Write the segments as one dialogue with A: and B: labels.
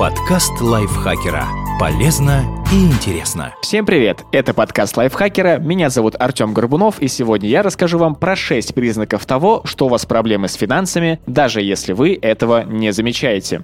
A: Подкаст лайфхакера. Полезно и интересно.
B: Всем привет! Это подкаст лайфхакера. Меня зовут Артем Горбунов, и сегодня я расскажу вам про 6 признаков того, что у вас проблемы с финансами, даже если вы этого не замечаете.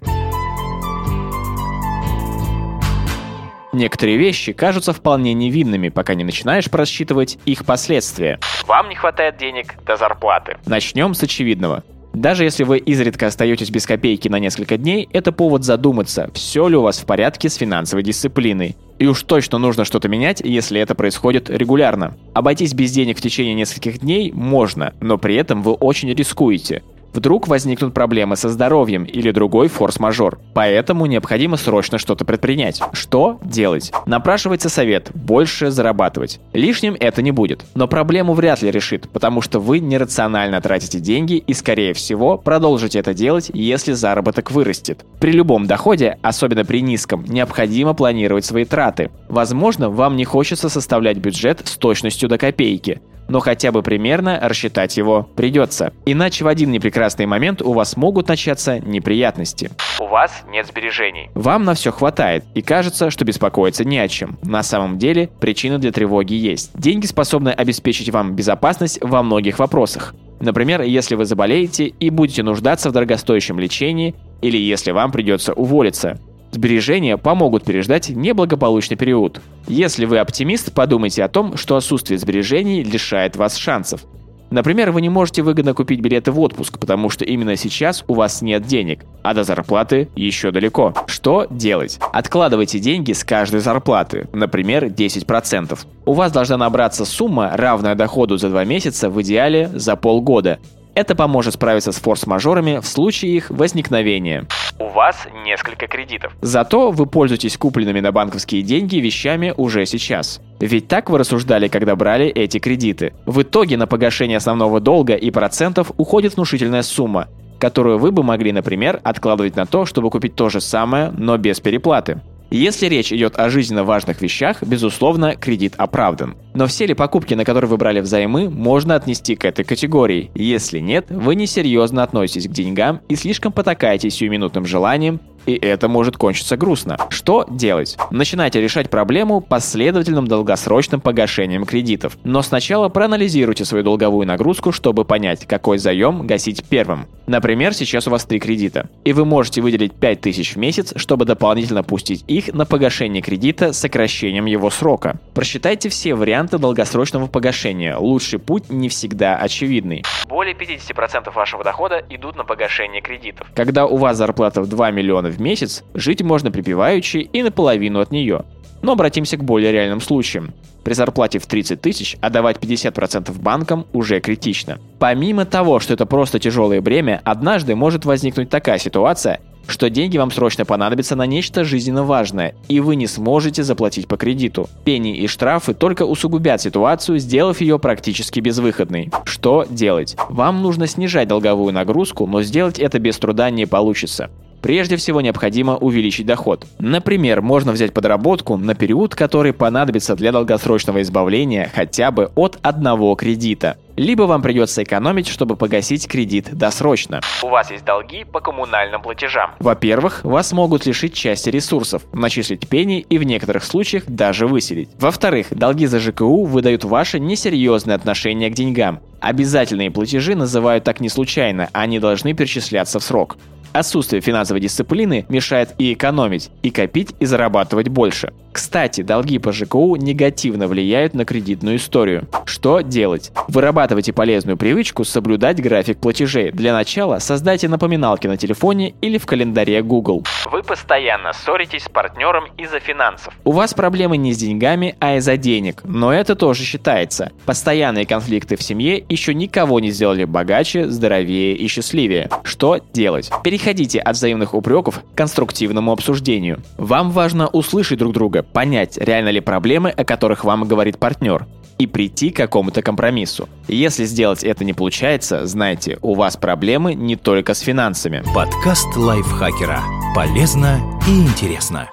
B: Некоторые вещи кажутся вполне невинными, пока не начинаешь просчитывать их последствия. Вам не хватает денег до зарплаты. Начнем с очевидного. Даже если вы изредка остаетесь без копейки на несколько дней, это повод задуматься, все ли у вас в порядке с финансовой дисциплиной. И уж точно нужно что-то менять, если это происходит регулярно. Обойтись без денег в течение нескольких дней можно, но при этом вы очень рискуете. Вдруг возникнут проблемы со здоровьем или другой форс-мажор. Поэтому необходимо срочно что-то предпринять. Что делать? Напрашивается совет – больше зарабатывать. Лишним это не будет. Но проблему вряд ли решит, потому что вы нерационально тратите деньги и, скорее всего, продолжите это делать, если заработок вырастет. При любом доходе, особенно при низком, необходимо планировать свои траты. Возможно, вам не хочется составлять бюджет с точностью до копейки но хотя бы примерно рассчитать его придется. Иначе в один непрекрасный момент у вас могут начаться неприятности. У вас нет сбережений. Вам на все хватает, и кажется, что беспокоиться не о чем. На самом деле, причина для тревоги есть. Деньги способны обеспечить вам безопасность во многих вопросах. Например, если вы заболеете и будете нуждаться в дорогостоящем лечении, или если вам придется уволиться. Сбережения помогут переждать неблагополучный период. Если вы оптимист, подумайте о том, что отсутствие сбережений лишает вас шансов. Например, вы не можете выгодно купить билеты в отпуск, потому что именно сейчас у вас нет денег, а до зарплаты еще далеко. Что делать? Откладывайте деньги с каждой зарплаты, например, 10%. У вас должна набраться сумма, равная доходу за два месяца, в идеале за полгода. Это поможет справиться с форс-мажорами в случае их возникновения. У вас несколько кредитов. Зато вы пользуетесь купленными на банковские деньги вещами уже сейчас. Ведь так вы рассуждали, когда брали эти кредиты. В итоге на погашение основного долга и процентов уходит внушительная сумма, которую вы бы могли, например, откладывать на то, чтобы купить то же самое, но без переплаты. Если речь идет о жизненно важных вещах, безусловно, кредит оправдан. Но все ли покупки, на которые вы брали взаймы, можно отнести к этой категории? Если нет, вы несерьезно относитесь к деньгам и слишком потакаете сиюминутным желанием и это может кончиться грустно. Что делать? Начинайте решать проблему последовательным долгосрочным погашением кредитов. Но сначала проанализируйте свою долговую нагрузку, чтобы понять, какой заем гасить первым. Например, сейчас у вас три кредита, и вы можете выделить 5000 в месяц, чтобы дополнительно пустить их на погашение кредита с сокращением его срока. Просчитайте все варианты долгосрочного погашения. Лучший путь не всегда очевидный. Более 50% вашего дохода идут на погашение кредитов. Когда у вас зарплата в 2 миллиона в месяц, жить можно припеваючи и наполовину от нее. Но обратимся к более реальным случаям. При зарплате в 30 тысяч отдавать 50% банкам уже критично. Помимо того, что это просто тяжелое бремя, однажды может возникнуть такая ситуация, что деньги вам срочно понадобятся на нечто жизненно важное, и вы не сможете заплатить по кредиту. Пени и штрафы только усугубят ситуацию, сделав ее практически безвыходной. Что делать? Вам нужно снижать долговую нагрузку, но сделать это без труда не получится. Прежде всего необходимо увеличить доход. Например, можно взять подработку на период, который понадобится для долгосрочного избавления хотя бы от одного кредита. Либо вам придется экономить, чтобы погасить кредит досрочно. У вас есть долги по коммунальным платежам. Во-первых, вас могут лишить части ресурсов, начислить пени и в некоторых случаях даже выселить. Во-вторых, долги за ЖКУ выдают ваше несерьезное отношение к деньгам. Обязательные платежи называют так не случайно, они должны перечисляться в срок. Отсутствие финансовой дисциплины мешает и экономить, и копить, и зарабатывать больше. Кстати, долги по ЖКУ негативно влияют на кредитную историю. Что делать? Вырабатывайте полезную привычку соблюдать график платежей. Для начала создайте напоминалки на телефоне или в календаре Google. Вы постоянно ссоритесь с партнером из-за финансов. У вас проблемы не с деньгами, а из-за денег, но это тоже считается. Постоянные конфликты в семье еще никого не сделали богаче, здоровее и счастливее. Что делать? Переходите от взаимных упреков к конструктивному обсуждению. Вам важно услышать друг друга, понять, реально ли проблемы, о которых вам говорит партнер, и прийти к какому-то компромиссу. Если сделать это не получается, знайте, у вас проблемы не только с финансами.
A: Подкаст лайфхакера. Полезно и интересно.